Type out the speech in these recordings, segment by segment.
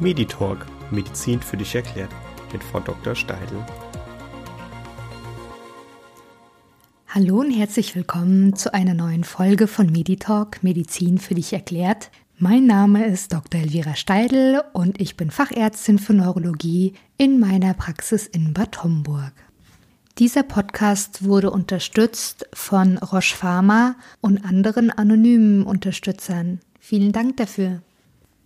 Meditalk Medizin für dich erklärt mit Frau Dr. Steidl. Hallo und herzlich willkommen zu einer neuen Folge von Meditalk Medizin für dich erklärt. Mein Name ist Dr. Elvira Steidl und ich bin Fachärztin für Neurologie in meiner Praxis in Bad Homburg. Dieser Podcast wurde unterstützt von Roche Pharma und anderen anonymen Unterstützern. Vielen Dank dafür.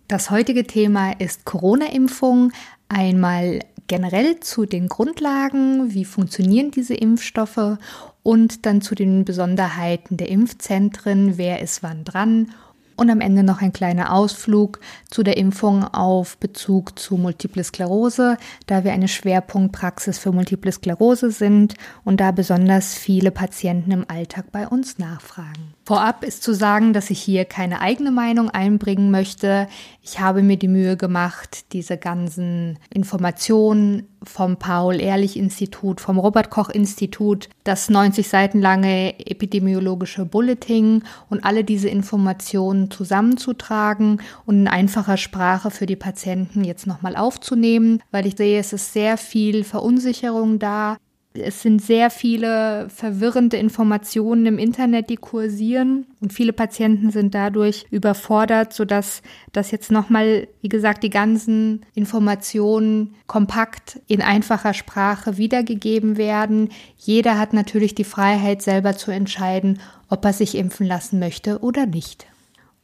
Das heutige Thema ist Corona-Impfung. Einmal generell zu den Grundlagen, wie funktionieren diese Impfstoffe und dann zu den Besonderheiten der Impfzentren, wer ist wann dran und am Ende noch ein kleiner Ausflug zu der Impfung auf Bezug zu Multiple Sklerose, da wir eine Schwerpunktpraxis für Multiple Sklerose sind und da besonders viele Patienten im Alltag bei uns nachfragen. Vorab ist zu sagen, dass ich hier keine eigene Meinung einbringen möchte. Ich habe mir die Mühe gemacht, diese ganzen Informationen vom Paul-Ehrlich-Institut, vom Robert-Koch-Institut, das 90 Seiten lange epidemiologische Bulletin und alle diese Informationen zusammenzutragen und in einfacher Sprache für die Patienten jetzt nochmal aufzunehmen, weil ich sehe, es ist sehr viel Verunsicherung da. Es sind sehr viele verwirrende Informationen im Internet, die kursieren und viele Patienten sind dadurch überfordert, sodass das jetzt nochmal, wie gesagt, die ganzen Informationen kompakt in einfacher Sprache wiedergegeben werden. Jeder hat natürlich die Freiheit, selber zu entscheiden, ob er sich impfen lassen möchte oder nicht.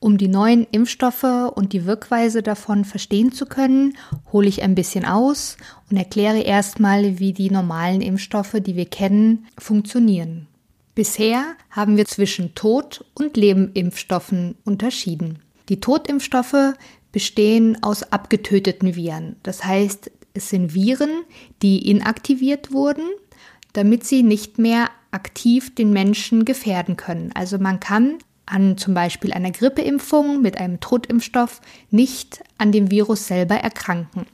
Um die neuen Impfstoffe und die Wirkweise davon verstehen zu können, hole ich ein bisschen aus und erkläre erstmal, wie die normalen Impfstoffe, die wir kennen, funktionieren. Bisher haben wir zwischen Tod- und Lebenimpfstoffen unterschieden. Die Totimpfstoffe bestehen aus abgetöteten Viren. Das heißt, es sind Viren, die inaktiviert wurden, damit sie nicht mehr aktiv den Menschen gefährden können. Also man kann an zum Beispiel einer Grippeimpfung mit einem Totimpfstoff nicht an dem Virus selber erkranken.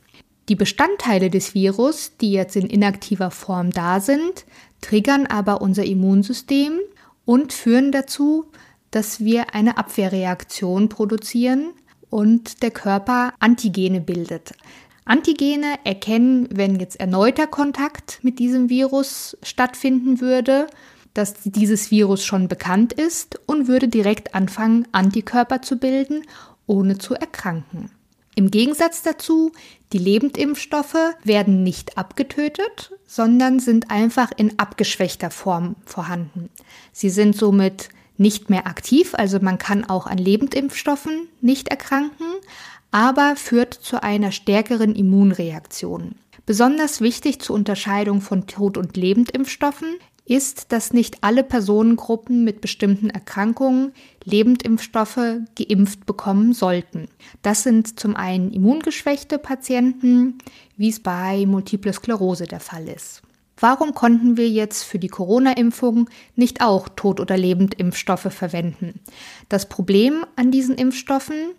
Die Bestandteile des Virus, die jetzt in inaktiver Form da sind, triggern aber unser Immunsystem und führen dazu, dass wir eine Abwehrreaktion produzieren und der Körper Antigene bildet. Antigene erkennen, wenn jetzt erneuter Kontakt mit diesem Virus stattfinden würde dass dieses Virus schon bekannt ist und würde direkt anfangen, Antikörper zu bilden, ohne zu erkranken. Im Gegensatz dazu, die Lebendimpfstoffe werden nicht abgetötet, sondern sind einfach in abgeschwächter Form vorhanden. Sie sind somit nicht mehr aktiv, also man kann auch an Lebendimpfstoffen nicht erkranken, aber führt zu einer stärkeren Immunreaktion. Besonders wichtig zur Unterscheidung von Tod- und Lebendimpfstoffen ist, dass nicht alle Personengruppen mit bestimmten Erkrankungen Lebendimpfstoffe geimpft bekommen sollten. Das sind zum einen immungeschwächte Patienten, wie es bei Multiple Sklerose der Fall ist. Warum konnten wir jetzt für die Corona-Impfung nicht auch Tod- oder Lebendimpfstoffe verwenden? Das Problem an diesen Impfstoffen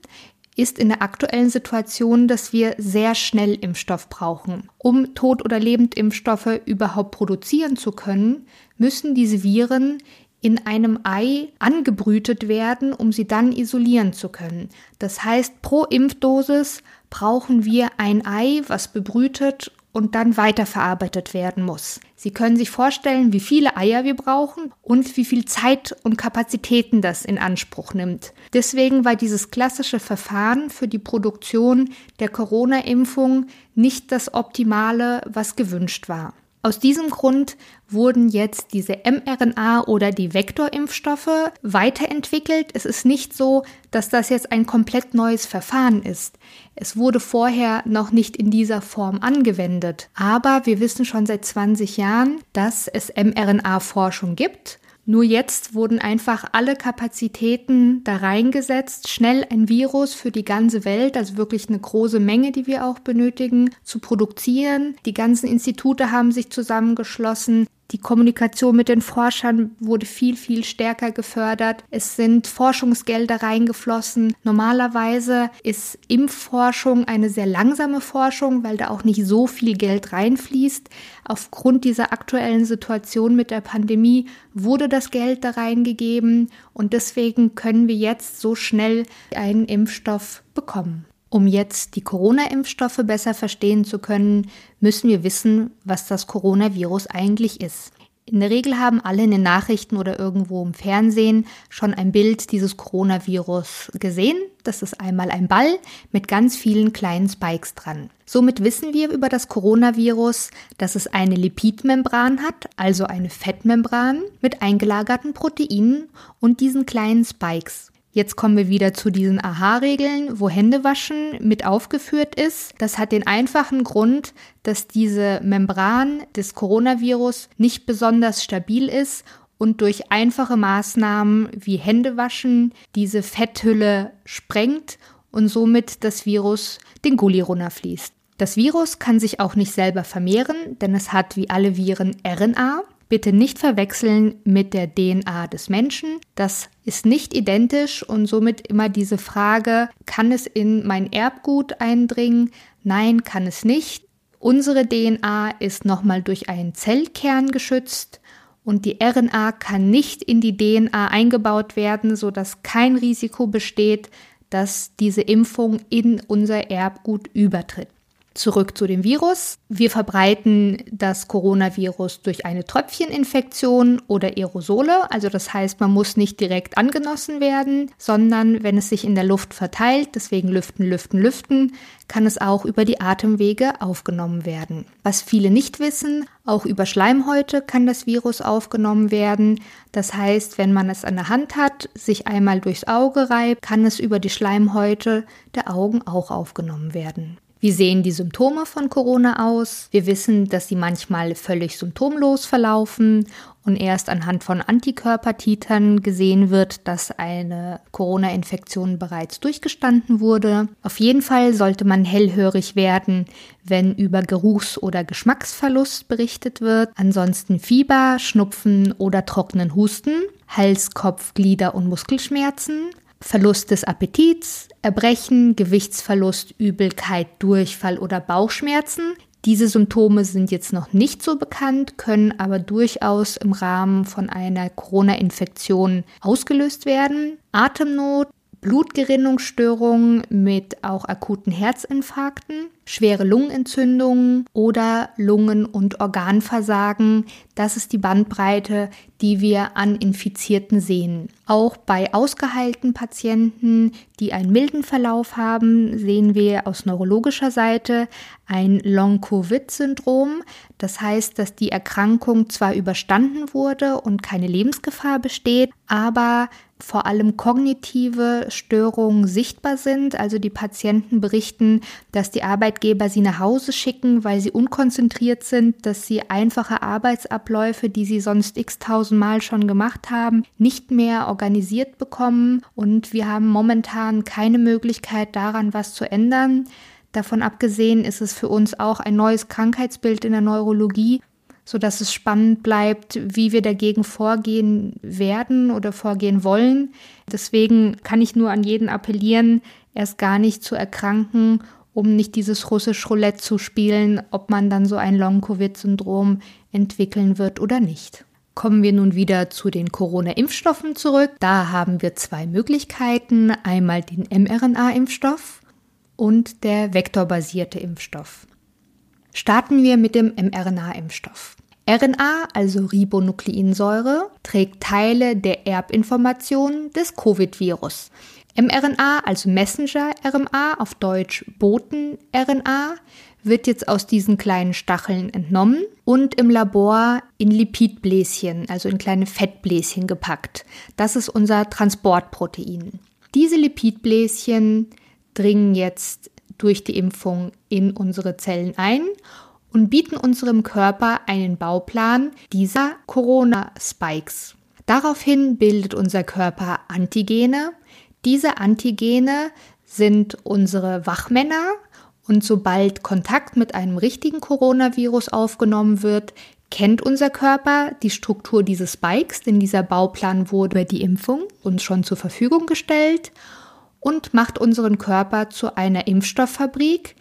ist in der aktuellen Situation, dass wir sehr schnell Impfstoff brauchen. Um Tod- oder Lebendimpfstoffe überhaupt produzieren zu können, müssen diese Viren in einem Ei angebrütet werden, um sie dann isolieren zu können. Das heißt, pro Impfdosis brauchen wir ein Ei, was bebrütet und dann weiterverarbeitet werden muss. Sie können sich vorstellen, wie viele Eier wir brauchen und wie viel Zeit und Kapazitäten das in Anspruch nimmt. Deswegen war dieses klassische Verfahren für die Produktion der Corona-Impfung nicht das Optimale, was gewünscht war. Aus diesem Grund wurden jetzt diese mRNA oder die Vektorimpfstoffe weiterentwickelt. Es ist nicht so, dass das jetzt ein komplett neues Verfahren ist. Es wurde vorher noch nicht in dieser Form angewendet. Aber wir wissen schon seit 20 Jahren, dass es mRNA-Forschung gibt nur jetzt wurden einfach alle Kapazitäten da reingesetzt, schnell ein Virus für die ganze Welt, also wirklich eine große Menge, die wir auch benötigen, zu produzieren. Die ganzen Institute haben sich zusammengeschlossen. Die Kommunikation mit den Forschern wurde viel, viel stärker gefördert. Es sind Forschungsgelder reingeflossen. Normalerweise ist Impfforschung eine sehr langsame Forschung, weil da auch nicht so viel Geld reinfließt. Aufgrund dieser aktuellen Situation mit der Pandemie wurde das Geld da reingegeben und deswegen können wir jetzt so schnell einen Impfstoff bekommen. Um jetzt die Corona-Impfstoffe besser verstehen zu können, müssen wir wissen, was das Coronavirus eigentlich ist. In der Regel haben alle in den Nachrichten oder irgendwo im Fernsehen schon ein Bild dieses Coronavirus gesehen. Das ist einmal ein Ball mit ganz vielen kleinen Spikes dran. Somit wissen wir über das Coronavirus, dass es eine Lipidmembran hat, also eine Fettmembran mit eingelagerten Proteinen und diesen kleinen Spikes. Jetzt kommen wir wieder zu diesen Aha-Regeln, wo Händewaschen mit aufgeführt ist. Das hat den einfachen Grund, dass diese Membran des Coronavirus nicht besonders stabil ist und durch einfache Maßnahmen wie Händewaschen diese Fetthülle sprengt und somit das Virus den Gully runterfließt. Das Virus kann sich auch nicht selber vermehren, denn es hat wie alle Viren RNA. Bitte nicht verwechseln mit der DNA des Menschen. Das ist nicht identisch und somit immer diese Frage, kann es in mein Erbgut eindringen? Nein, kann es nicht. Unsere DNA ist nochmal durch einen Zellkern geschützt und die RNA kann nicht in die DNA eingebaut werden, sodass kein Risiko besteht, dass diese Impfung in unser Erbgut übertritt. Zurück zu dem Virus. Wir verbreiten das Coronavirus durch eine Tröpfcheninfektion oder Aerosole. Also das heißt, man muss nicht direkt angenossen werden, sondern wenn es sich in der Luft verteilt, deswegen lüften, lüften, lüften, kann es auch über die Atemwege aufgenommen werden. Was viele nicht wissen, auch über Schleimhäute kann das Virus aufgenommen werden. Das heißt, wenn man es an der Hand hat, sich einmal durchs Auge reibt, kann es über die Schleimhäute der Augen auch aufgenommen werden. Wie sehen die Symptome von Corona aus? Wir wissen, dass sie manchmal völlig symptomlos verlaufen und erst anhand von Antikörpertitern gesehen wird, dass eine Corona-Infektion bereits durchgestanden wurde. Auf jeden Fall sollte man hellhörig werden, wenn über Geruchs- oder Geschmacksverlust berichtet wird. Ansonsten Fieber, Schnupfen oder trockenen Husten, Hals, Kopf, Glieder und Muskelschmerzen. Verlust des Appetits, Erbrechen, Gewichtsverlust, Übelkeit, Durchfall oder Bauchschmerzen. Diese Symptome sind jetzt noch nicht so bekannt, können aber durchaus im Rahmen von einer Corona-Infektion ausgelöst werden. Atemnot, Blutgerinnungsstörungen mit auch akuten Herzinfarkten, schwere Lungenentzündungen oder Lungen- und Organversagen. Das ist die Bandbreite, die wir an Infizierten sehen. Auch bei ausgeheilten Patienten, die einen milden Verlauf haben, sehen wir aus neurologischer Seite ein Long-Covid-Syndrom. Das heißt, dass die Erkrankung zwar überstanden wurde und keine Lebensgefahr besteht, aber vor allem kognitive Störungen sichtbar sind. Also die Patienten berichten, dass die Arbeitgeber sie nach Hause schicken, weil sie unkonzentriert sind, dass sie einfache Arbeitsabläufe, die sie sonst x tausendmal schon gemacht haben, nicht mehr organisiert bekommen. Und wir haben momentan keine Möglichkeit daran, was zu ändern. Davon abgesehen ist es für uns auch ein neues Krankheitsbild in der Neurologie, so dass es spannend bleibt, wie wir dagegen vorgehen werden oder vorgehen wollen. Deswegen kann ich nur an jeden appellieren, erst gar nicht zu erkranken, um nicht dieses russisch Roulette zu spielen, ob man dann so ein Long-Covid-Syndrom entwickeln wird oder nicht. Kommen wir nun wieder zu den Corona-Impfstoffen zurück. Da haben wir zwei Möglichkeiten. Einmal den mRNA-Impfstoff und der vektorbasierte Impfstoff. Starten wir mit dem mRNA-Impfstoff. RNA, also Ribonukleinsäure, trägt Teile der Erbinformationen des Covid-Virus. mRNA, also Messenger-RNA, auf Deutsch Boten-RNA, wird jetzt aus diesen kleinen Stacheln entnommen und im Labor in Lipidbläschen, also in kleine Fettbläschen gepackt. Das ist unser Transportprotein. Diese Lipidbläschen dringen jetzt durch die Impfung in unsere Zellen ein und bieten unserem Körper einen Bauplan dieser Corona-Spikes. Daraufhin bildet unser Körper Antigene. Diese Antigene sind unsere Wachmänner und sobald Kontakt mit einem richtigen Coronavirus aufgenommen wird, kennt unser Körper die Struktur dieses Spikes, denn dieser Bauplan wurde die Impfung uns schon zur Verfügung gestellt und macht unseren Körper zu einer Impfstofffabrik,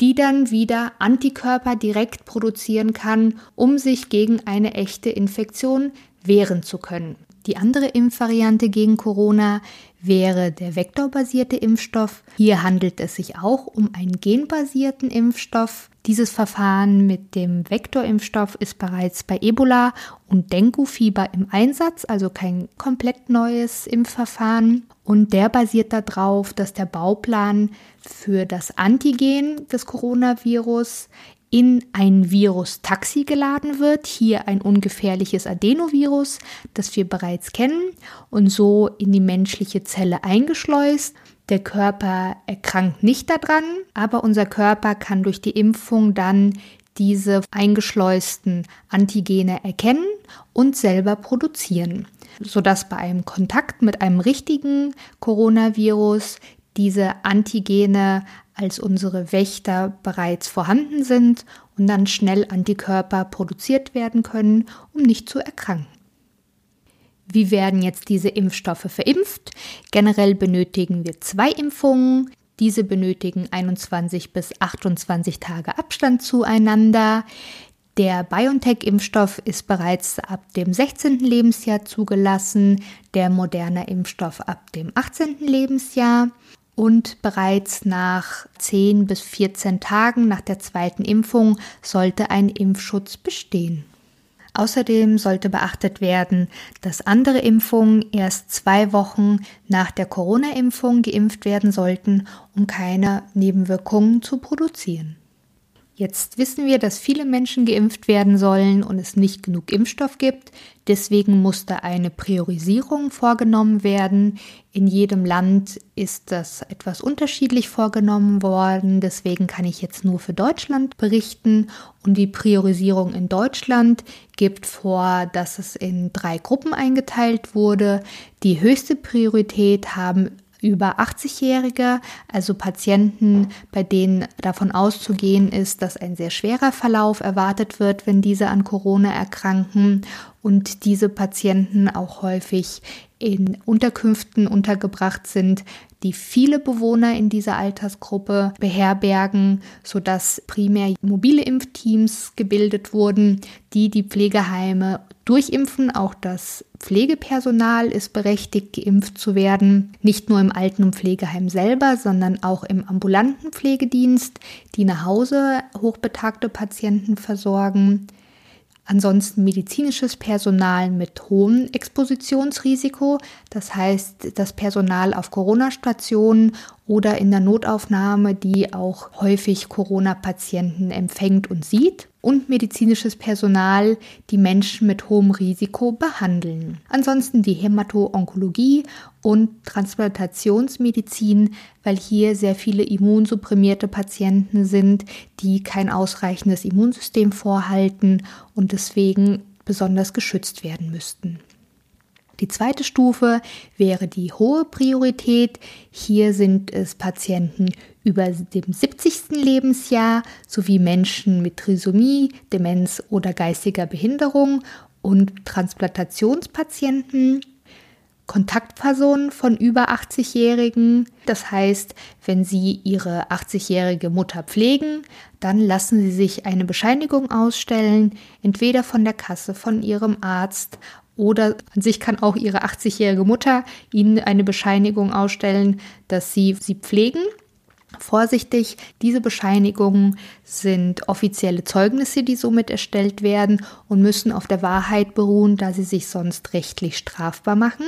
die dann wieder Antikörper direkt produzieren kann, um sich gegen eine echte Infektion wehren zu können. Die andere Impfvariante gegen Corona wäre der vektorbasierte Impfstoff. Hier handelt es sich auch um einen genbasierten Impfstoff. Dieses Verfahren mit dem Vektorimpfstoff ist bereits bei Ebola und Dengue-Fieber im Einsatz, also kein komplett neues Impfverfahren. Und der basiert darauf, dass der Bauplan für das Antigen des Coronavirus in ein Virus-Taxi geladen wird, hier ein ungefährliches Adenovirus, das wir bereits kennen, und so in die menschliche Zelle eingeschleust. Der Körper erkrankt nicht daran, aber unser Körper kann durch die Impfung dann diese eingeschleusten Antigene erkennen und selber produzieren, sodass bei einem Kontakt mit einem richtigen Coronavirus diese Antigene als unsere Wächter bereits vorhanden sind und dann schnell Antikörper produziert werden können, um nicht zu erkranken. Wie werden jetzt diese Impfstoffe verimpft? Generell benötigen wir zwei Impfungen. Diese benötigen 21 bis 28 Tage Abstand zueinander. Der BioNTech-Impfstoff ist bereits ab dem 16. Lebensjahr zugelassen, der moderne Impfstoff ab dem 18. Lebensjahr und bereits nach 10 bis 14 Tagen nach der zweiten Impfung sollte ein Impfschutz bestehen. Außerdem sollte beachtet werden, dass andere Impfungen erst zwei Wochen nach der Corona-Impfung geimpft werden sollten, um keine Nebenwirkungen zu produzieren. Jetzt wissen wir, dass viele Menschen geimpft werden sollen und es nicht genug Impfstoff gibt. Deswegen musste eine Priorisierung vorgenommen werden. In jedem Land ist das etwas unterschiedlich vorgenommen worden. Deswegen kann ich jetzt nur für Deutschland berichten. Und die Priorisierung in Deutschland gibt vor, dass es in drei Gruppen eingeteilt wurde. Die höchste Priorität haben über 80-Jährige, also Patienten, bei denen davon auszugehen ist, dass ein sehr schwerer Verlauf erwartet wird, wenn diese an Corona erkranken und diese Patienten auch häufig in Unterkünften untergebracht sind, die viele Bewohner in dieser Altersgruppe beherbergen, sodass primär mobile Impfteams gebildet wurden, die die Pflegeheime durchimpfen. Auch das Pflegepersonal ist berechtigt, geimpft zu werden. Nicht nur im Alten- und Pflegeheim selber, sondern auch im ambulanten Pflegedienst, die nach Hause hochbetagte Patienten versorgen. Ansonsten medizinisches Personal mit hohem Expositionsrisiko, das heißt das Personal auf Corona-Stationen oder in der Notaufnahme, die auch häufig Corona-Patienten empfängt und sieht und medizinisches Personal, die Menschen mit hohem Risiko behandeln. Ansonsten die Hämato-Onkologie und Transplantationsmedizin, weil hier sehr viele immunsupprimierte Patienten sind, die kein ausreichendes Immunsystem vorhalten und deswegen besonders geschützt werden müssten. Die zweite Stufe wäre die hohe Priorität. Hier sind es Patienten über dem 70. Lebensjahr sowie Menschen mit Trisomie, Demenz oder geistiger Behinderung und Transplantationspatienten. Kontaktpersonen von über 80-Jährigen. Das heißt, wenn Sie Ihre 80-jährige Mutter pflegen, dann lassen Sie sich eine Bescheinigung ausstellen, entweder von der Kasse, von Ihrem Arzt oder an sich kann auch Ihre 80-jährige Mutter Ihnen eine Bescheinigung ausstellen, dass Sie sie pflegen. Vorsichtig, diese Bescheinigungen sind offizielle Zeugnisse, die somit erstellt werden und müssen auf der Wahrheit beruhen, da sie sich sonst rechtlich strafbar machen.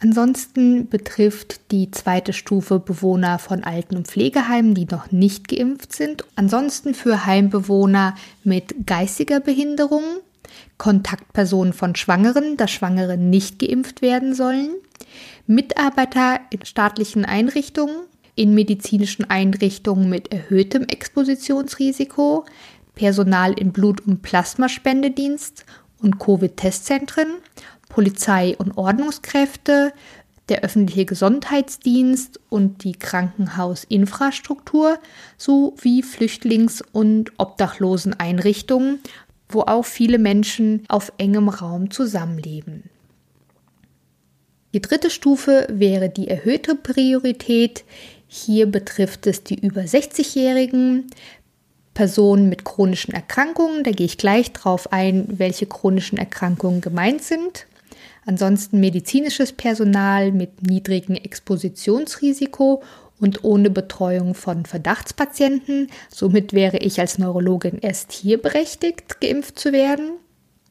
Ansonsten betrifft die zweite Stufe Bewohner von Alten- und Pflegeheimen, die noch nicht geimpft sind. Ansonsten für Heimbewohner mit geistiger Behinderung Kontaktpersonen von Schwangeren, dass Schwangere nicht geimpft werden sollen, Mitarbeiter in staatlichen Einrichtungen, in medizinischen Einrichtungen mit erhöhtem Expositionsrisiko, Personal in Blut- und Plasmaspendedienst und Covid-Testzentren, Polizei und Ordnungskräfte, der öffentliche Gesundheitsdienst und die Krankenhausinfrastruktur sowie Flüchtlings- und Obdachloseneinrichtungen wo auch viele Menschen auf engem Raum zusammenleben. Die dritte Stufe wäre die erhöhte Priorität. Hier betrifft es die über 60-Jährigen, Personen mit chronischen Erkrankungen. Da gehe ich gleich drauf ein, welche chronischen Erkrankungen gemeint sind. Ansonsten medizinisches Personal mit niedrigem Expositionsrisiko und ohne Betreuung von Verdachtspatienten. Somit wäre ich als Neurologin erst hier berechtigt, geimpft zu werden.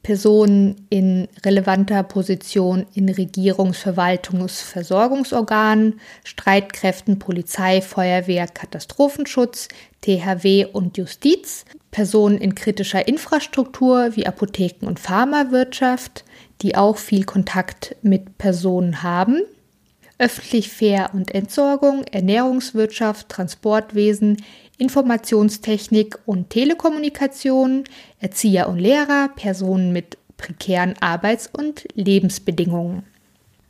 Personen in relevanter Position in Regierungs-, Verwaltungs-, Versorgungsorganen, Streitkräften, Polizei, Feuerwehr, Katastrophenschutz, THW und Justiz, Personen in kritischer Infrastruktur wie Apotheken und Pharmawirtschaft, die auch viel Kontakt mit Personen haben, öffentlich Fair- und Entsorgung, Ernährungswirtschaft, Transportwesen, Informationstechnik und Telekommunikation, Erzieher und Lehrer, Personen mit prekären Arbeits- und Lebensbedingungen.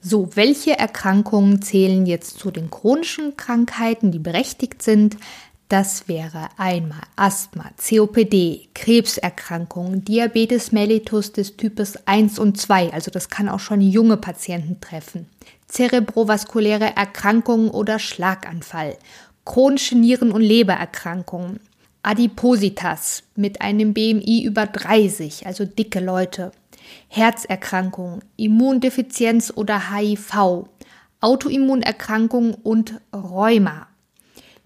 So, welche Erkrankungen zählen jetzt zu den chronischen Krankheiten, die berechtigt sind? Das wäre einmal Asthma, COPD, Krebserkrankungen, Diabetes mellitus des Types 1 und 2, also das kann auch schon junge Patienten treffen, zerebrovaskuläre Erkrankungen oder Schlaganfall, chronische Nieren- und Lebererkrankungen, Adipositas mit einem BMI über 30, also dicke Leute, Herzerkrankungen, Immundefizienz oder HIV, Autoimmunerkrankungen und Rheuma.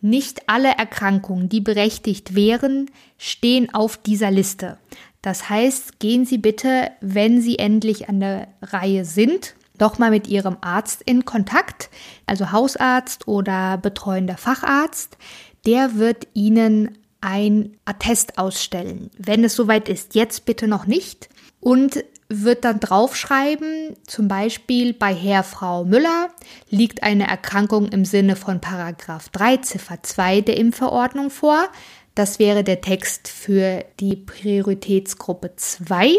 Nicht alle Erkrankungen, die berechtigt wären, stehen auf dieser Liste. Das heißt, gehen Sie bitte, wenn Sie endlich an der Reihe sind, doch mal mit Ihrem Arzt in Kontakt, also Hausarzt oder betreuender Facharzt. Der wird Ihnen ein Attest ausstellen, wenn es soweit ist. Jetzt bitte noch nicht. Und wird dann draufschreiben, zum Beispiel bei Herr Frau Müller liegt eine Erkrankung im Sinne von Paragraph 3 Ziffer 2 der Impfverordnung vor. Das wäre der Text für die Prioritätsgruppe 2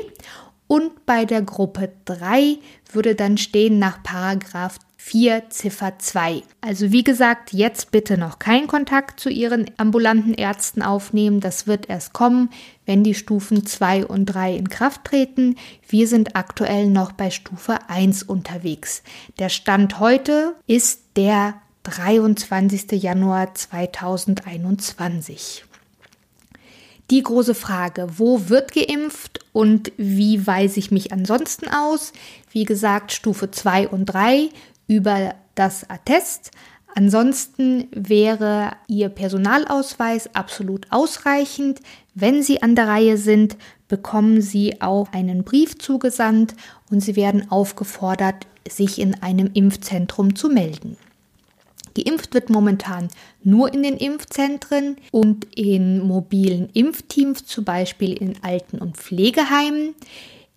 und bei der Gruppe 3 würde dann stehen nach Paragraph 4 Ziffer 2. Also wie gesagt, jetzt bitte noch keinen Kontakt zu Ihren ambulanten Ärzten aufnehmen. Das wird erst kommen, wenn die Stufen 2 und 3 in Kraft treten. Wir sind aktuell noch bei Stufe 1 unterwegs. Der Stand heute ist der 23. Januar 2021. Die große Frage, wo wird geimpft und wie weise ich mich ansonsten aus? Wie gesagt, Stufe 2 und 3 über das Attest. Ansonsten wäre Ihr Personalausweis absolut ausreichend. Wenn Sie an der Reihe sind, bekommen Sie auch einen Brief zugesandt und Sie werden aufgefordert, sich in einem Impfzentrum zu melden. Geimpft wird momentan nur in den Impfzentren und in mobilen Impfteams, zum Beispiel in Alten- und Pflegeheimen.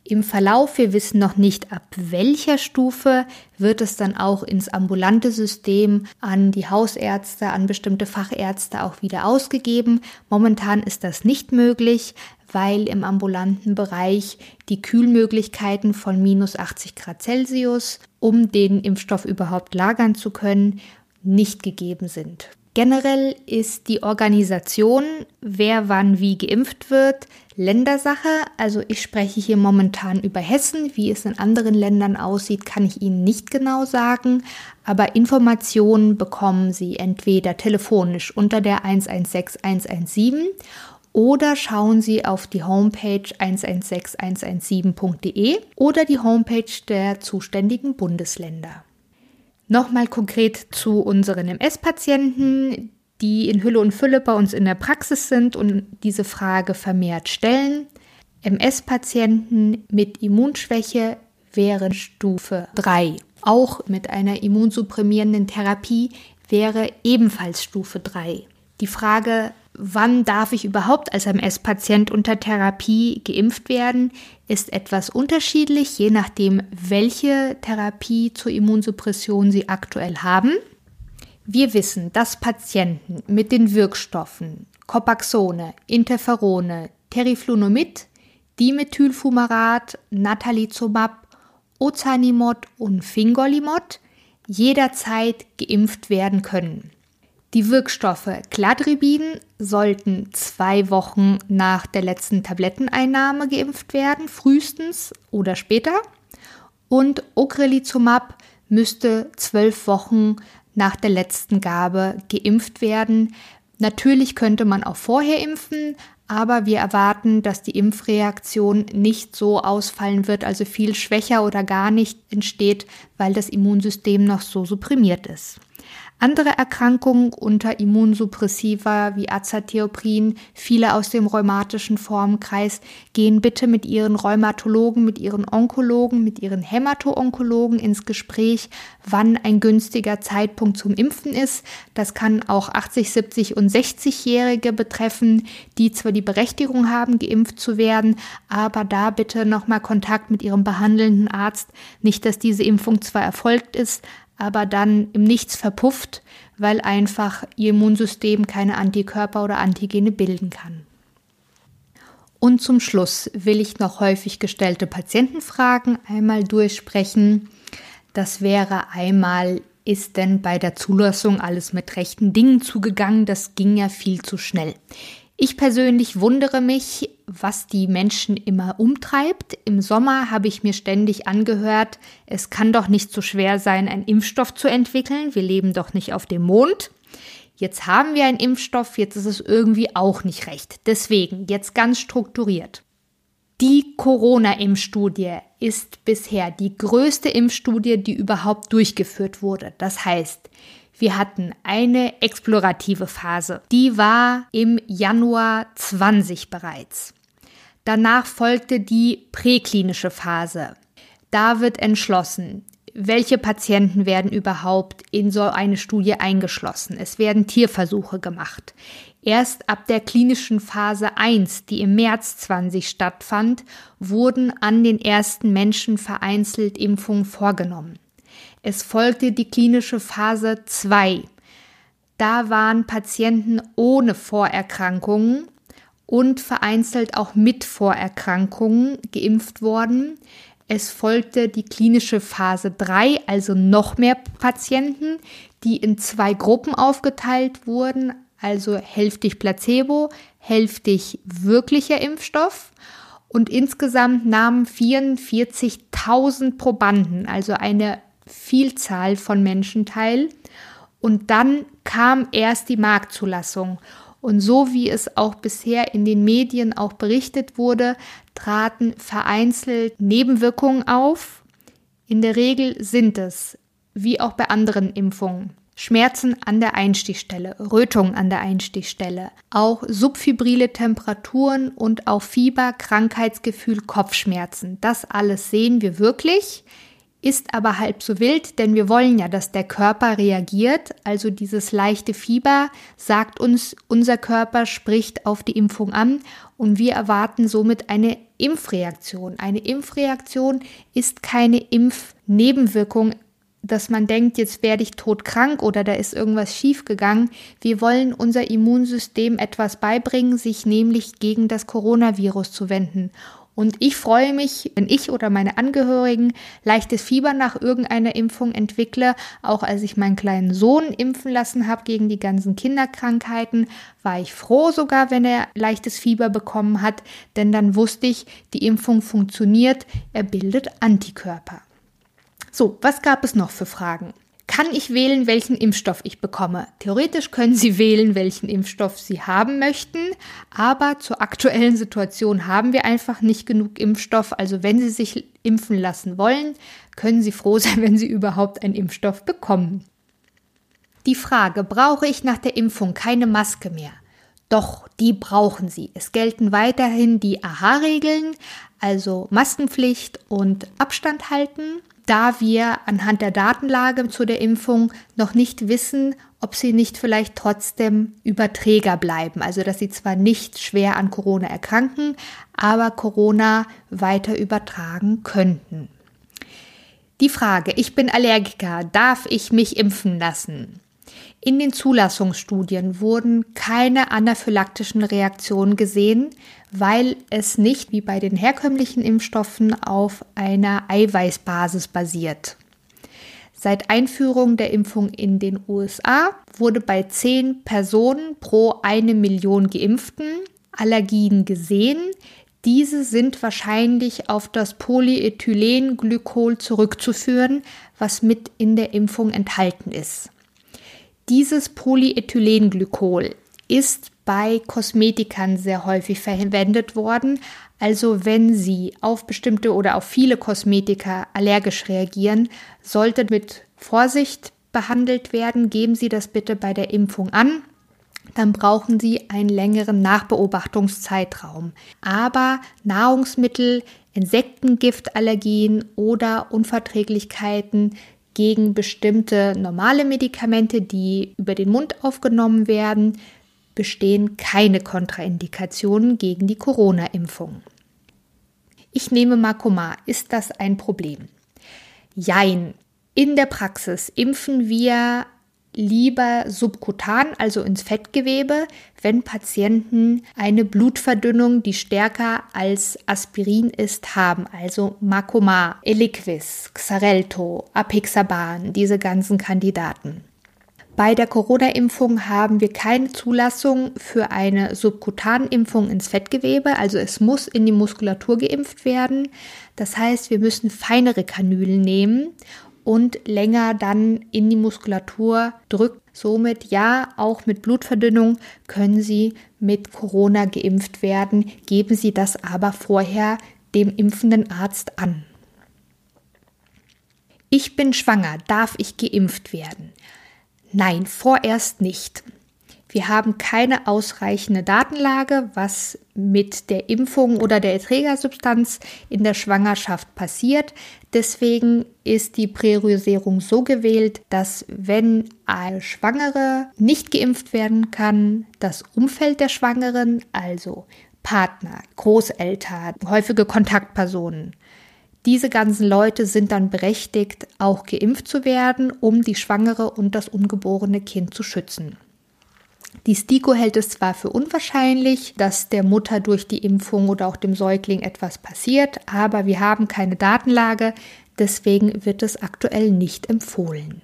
Im Verlauf, wir wissen noch nicht ab welcher Stufe, wird es dann auch ins ambulante System an die Hausärzte, an bestimmte Fachärzte auch wieder ausgegeben. Momentan ist das nicht möglich, weil im ambulanten Bereich die Kühlmöglichkeiten von minus 80 Grad Celsius, um den Impfstoff überhaupt lagern zu können, nicht gegeben sind. Generell ist die Organisation, wer wann wie geimpft wird, Ländersache. Also ich spreche hier momentan über Hessen. Wie es in anderen Ländern aussieht, kann ich Ihnen nicht genau sagen. Aber Informationen bekommen Sie entweder telefonisch unter der 116117 oder schauen Sie auf die Homepage 116117.de oder die Homepage der zuständigen Bundesländer. Nochmal konkret zu unseren MS-Patienten, die in Hülle und Fülle bei uns in der Praxis sind und diese Frage vermehrt stellen. MS-Patienten mit Immunschwäche wären Stufe 3. Auch mit einer immunsupprimierenden Therapie wäre ebenfalls Stufe 3. Die Frage, wann darf ich überhaupt als MS-Patient unter Therapie geimpft werden, ist etwas unterschiedlich, je nachdem, welche Therapie zur Immunsuppression Sie aktuell haben. Wir wissen, dass Patienten mit den Wirkstoffen Copaxone, Interferone, Teriflunomid, Dimethylfumarat, Natalizumab, Ozanimod und Fingolimod jederzeit geimpft werden können. Die Wirkstoffe Cladribin sollten zwei Wochen nach der letzten Tabletteneinnahme geimpft werden, frühestens oder später. Und Ocrelizumab müsste zwölf Wochen nach der letzten Gabe geimpft werden. Natürlich könnte man auch vorher impfen, aber wir erwarten, dass die Impfreaktion nicht so ausfallen wird, also viel schwächer oder gar nicht entsteht, weil das Immunsystem noch so supprimiert ist. Andere Erkrankungen unter Immunsuppressiva wie Azatheoprin, viele aus dem rheumatischen Formenkreis, gehen bitte mit ihren Rheumatologen, mit ihren Onkologen, mit ihren Hämato-Onkologen ins Gespräch, wann ein günstiger Zeitpunkt zum Impfen ist. Das kann auch 80, 70 und 60-Jährige betreffen, die zwar die Berechtigung haben, geimpft zu werden, aber da bitte nochmal Kontakt mit ihrem behandelnden Arzt. Nicht, dass diese Impfung zwar erfolgt ist, aber dann im Nichts verpufft, weil einfach ihr Immunsystem keine Antikörper oder Antigene bilden kann. Und zum Schluss will ich noch häufig gestellte Patientenfragen einmal durchsprechen. Das wäre einmal, ist denn bei der Zulassung alles mit rechten Dingen zugegangen? Das ging ja viel zu schnell. Ich persönlich wundere mich, was die Menschen immer umtreibt. Im Sommer habe ich mir ständig angehört, es kann doch nicht so schwer sein, einen Impfstoff zu entwickeln. Wir leben doch nicht auf dem Mond. Jetzt haben wir einen Impfstoff, jetzt ist es irgendwie auch nicht recht. Deswegen, jetzt ganz strukturiert. Die Corona-Impfstudie ist bisher die größte Impfstudie, die überhaupt durchgeführt wurde. Das heißt, wir hatten eine explorative Phase. Die war im Januar 20 bereits. Danach folgte die präklinische Phase. Da wird entschlossen, welche Patienten werden überhaupt in so eine Studie eingeschlossen. Es werden Tierversuche gemacht. Erst ab der klinischen Phase 1, die im März 20 stattfand, wurden an den ersten Menschen vereinzelt Impfungen vorgenommen. Es folgte die klinische Phase 2. Da waren Patienten ohne Vorerkrankungen und vereinzelt auch mit Vorerkrankungen geimpft worden. Es folgte die klinische Phase 3, also noch mehr Patienten, die in zwei Gruppen aufgeteilt wurden, also hälftig Placebo, hälftig wirklicher Impfstoff. Und insgesamt nahmen 44.000 Probanden, also eine Vielzahl von Menschen teil. Und dann kam erst die Marktzulassung. Und so wie es auch bisher in den Medien auch berichtet wurde, traten vereinzelt Nebenwirkungen auf. In der Regel sind es, wie auch bei anderen Impfungen, Schmerzen an der Einstichstelle, Rötungen an der Einstichstelle, auch subfibrile Temperaturen und auch Fieber, Krankheitsgefühl, Kopfschmerzen. Das alles sehen wir wirklich ist aber halb so wild, denn wir wollen ja, dass der Körper reagiert. Also dieses leichte Fieber sagt uns, unser Körper spricht auf die Impfung an und wir erwarten somit eine Impfreaktion. Eine Impfreaktion ist keine Impfnebenwirkung, dass man denkt, jetzt werde ich todkrank oder da ist irgendwas schiefgegangen. Wir wollen unser Immunsystem etwas beibringen, sich nämlich gegen das Coronavirus zu wenden. Und ich freue mich, wenn ich oder meine Angehörigen leichtes Fieber nach irgendeiner Impfung entwickle. Auch als ich meinen kleinen Sohn impfen lassen habe gegen die ganzen Kinderkrankheiten, war ich froh sogar, wenn er leichtes Fieber bekommen hat, denn dann wusste ich, die Impfung funktioniert, er bildet Antikörper. So, was gab es noch für Fragen? Kann ich wählen, welchen Impfstoff ich bekomme. Theoretisch können Sie wählen, welchen Impfstoff Sie haben möchten, aber zur aktuellen Situation haben wir einfach nicht genug Impfstoff. Also wenn Sie sich impfen lassen wollen, können Sie froh sein, wenn Sie überhaupt einen Impfstoff bekommen. Die Frage, brauche ich nach der Impfung keine Maske mehr? Doch, die brauchen Sie. Es gelten weiterhin die AHA-Regeln, also Maskenpflicht und Abstand halten da wir anhand der Datenlage zu der Impfung noch nicht wissen, ob sie nicht vielleicht trotzdem Überträger bleiben. Also dass sie zwar nicht schwer an Corona erkranken, aber Corona weiter übertragen könnten. Die Frage, ich bin Allergiker, darf ich mich impfen lassen? In den Zulassungsstudien wurden keine anaphylaktischen Reaktionen gesehen, weil es nicht wie bei den herkömmlichen Impfstoffen auf einer Eiweißbasis basiert. Seit Einführung der Impfung in den USA wurde bei 10 Personen pro eine Million Geimpften Allergien gesehen. Diese sind wahrscheinlich auf das Polyethylenglykol zurückzuführen, was mit in der Impfung enthalten ist. Dieses Polyethylenglykol ist bei Kosmetikern sehr häufig verwendet worden. Also wenn Sie auf bestimmte oder auf viele Kosmetika allergisch reagieren, sollte mit Vorsicht behandelt werden. Geben Sie das bitte bei der Impfung an. Dann brauchen Sie einen längeren Nachbeobachtungszeitraum. Aber Nahrungsmittel, Insektengiftallergien oder Unverträglichkeiten gegen bestimmte normale Medikamente, die über den Mund aufgenommen werden, bestehen keine Kontraindikationen gegen die Corona-Impfung. Ich nehme Makoma. Ist das ein Problem? Jein. In der Praxis impfen wir lieber subkutan, also ins Fettgewebe, wenn Patienten eine Blutverdünnung, die stärker als Aspirin ist, haben, also Makoma, Eliquis, Xarelto, Apixaban, diese ganzen Kandidaten. Bei der Corona-Impfung haben wir keine Zulassung für eine Subkutanimpfung ins Fettgewebe, also es muss in die Muskulatur geimpft werden. Das heißt, wir müssen feinere Kanülen nehmen und länger dann in die Muskulatur drückt. Somit ja, auch mit Blutverdünnung können Sie mit Corona geimpft werden. Geben Sie das aber vorher dem impfenden Arzt an. Ich bin schwanger, darf ich geimpft werden? Nein, vorerst nicht. Wir haben keine ausreichende Datenlage, was mit der Impfung oder der Erträgersubstanz in der Schwangerschaft passiert. Deswegen ist die Priorisierung so gewählt, dass wenn eine Schwangere nicht geimpft werden kann, das Umfeld der Schwangeren, also Partner, Großeltern, häufige Kontaktpersonen, diese ganzen Leute sind dann berechtigt, auch geimpft zu werden, um die Schwangere und das ungeborene Kind zu schützen. Die STIKO hält es zwar für unwahrscheinlich, dass der Mutter durch die Impfung oder auch dem Säugling etwas passiert, aber wir haben keine Datenlage, deswegen wird es aktuell nicht empfohlen.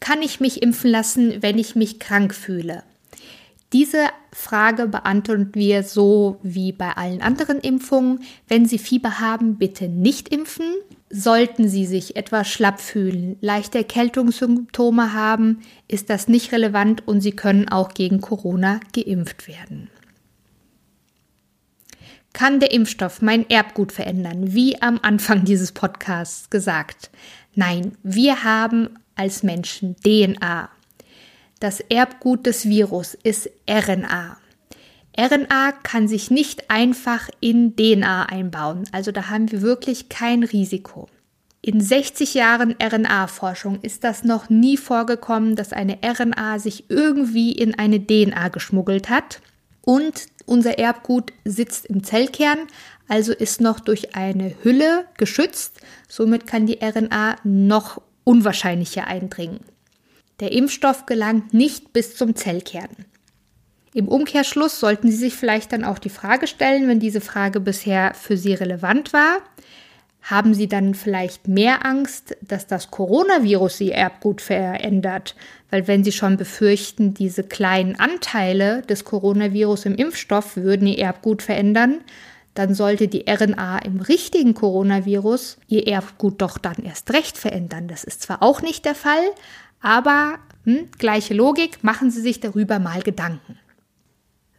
Kann ich mich impfen lassen, wenn ich mich krank fühle? Diese Frage beantworten wir so wie bei allen anderen Impfungen. Wenn Sie Fieber haben, bitte nicht impfen. Sollten Sie sich etwas schlapp fühlen, leichte Erkältungssymptome haben, ist das nicht relevant und Sie können auch gegen Corona geimpft werden. Kann der Impfstoff mein Erbgut verändern, wie am Anfang dieses Podcasts gesagt? Nein, wir haben als Menschen DNA. Das Erbgut des Virus ist RNA. RNA kann sich nicht einfach in DNA einbauen, also da haben wir wirklich kein Risiko. In 60 Jahren RNA-Forschung ist das noch nie vorgekommen, dass eine RNA sich irgendwie in eine DNA geschmuggelt hat. Und unser Erbgut sitzt im Zellkern, also ist noch durch eine Hülle geschützt. Somit kann die RNA noch unwahrscheinlicher eindringen. Der Impfstoff gelangt nicht bis zum Zellkern. Im Umkehrschluss sollten Sie sich vielleicht dann auch die Frage stellen, wenn diese Frage bisher für Sie relevant war, haben Sie dann vielleicht mehr Angst, dass das Coronavirus Ihr Erbgut verändert? Weil wenn Sie schon befürchten, diese kleinen Anteile des Coronavirus im Impfstoff würden Ihr Erbgut verändern, dann sollte die RNA im richtigen Coronavirus Ihr Erbgut doch dann erst recht verändern. Das ist zwar auch nicht der Fall, aber hm, gleiche Logik, machen Sie sich darüber mal Gedanken.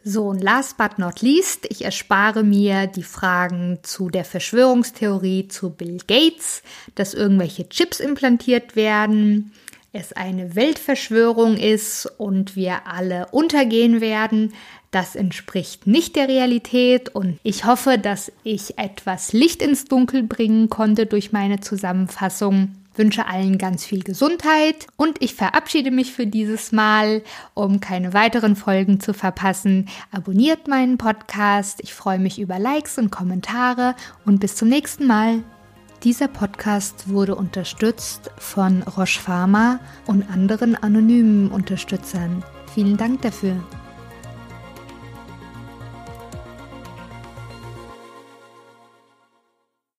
So, und last but not least, ich erspare mir die Fragen zu der Verschwörungstheorie zu Bill Gates, dass irgendwelche Chips implantiert werden, es eine Weltverschwörung ist und wir alle untergehen werden. Das entspricht nicht der Realität und ich hoffe, dass ich etwas Licht ins Dunkel bringen konnte durch meine Zusammenfassung wünsche allen ganz viel Gesundheit und ich verabschiede mich für dieses Mal, um keine weiteren Folgen zu verpassen. Abonniert meinen Podcast. Ich freue mich über Likes und Kommentare und bis zum nächsten Mal. Dieser Podcast wurde unterstützt von Roche Pharma und anderen anonymen Unterstützern. Vielen Dank dafür.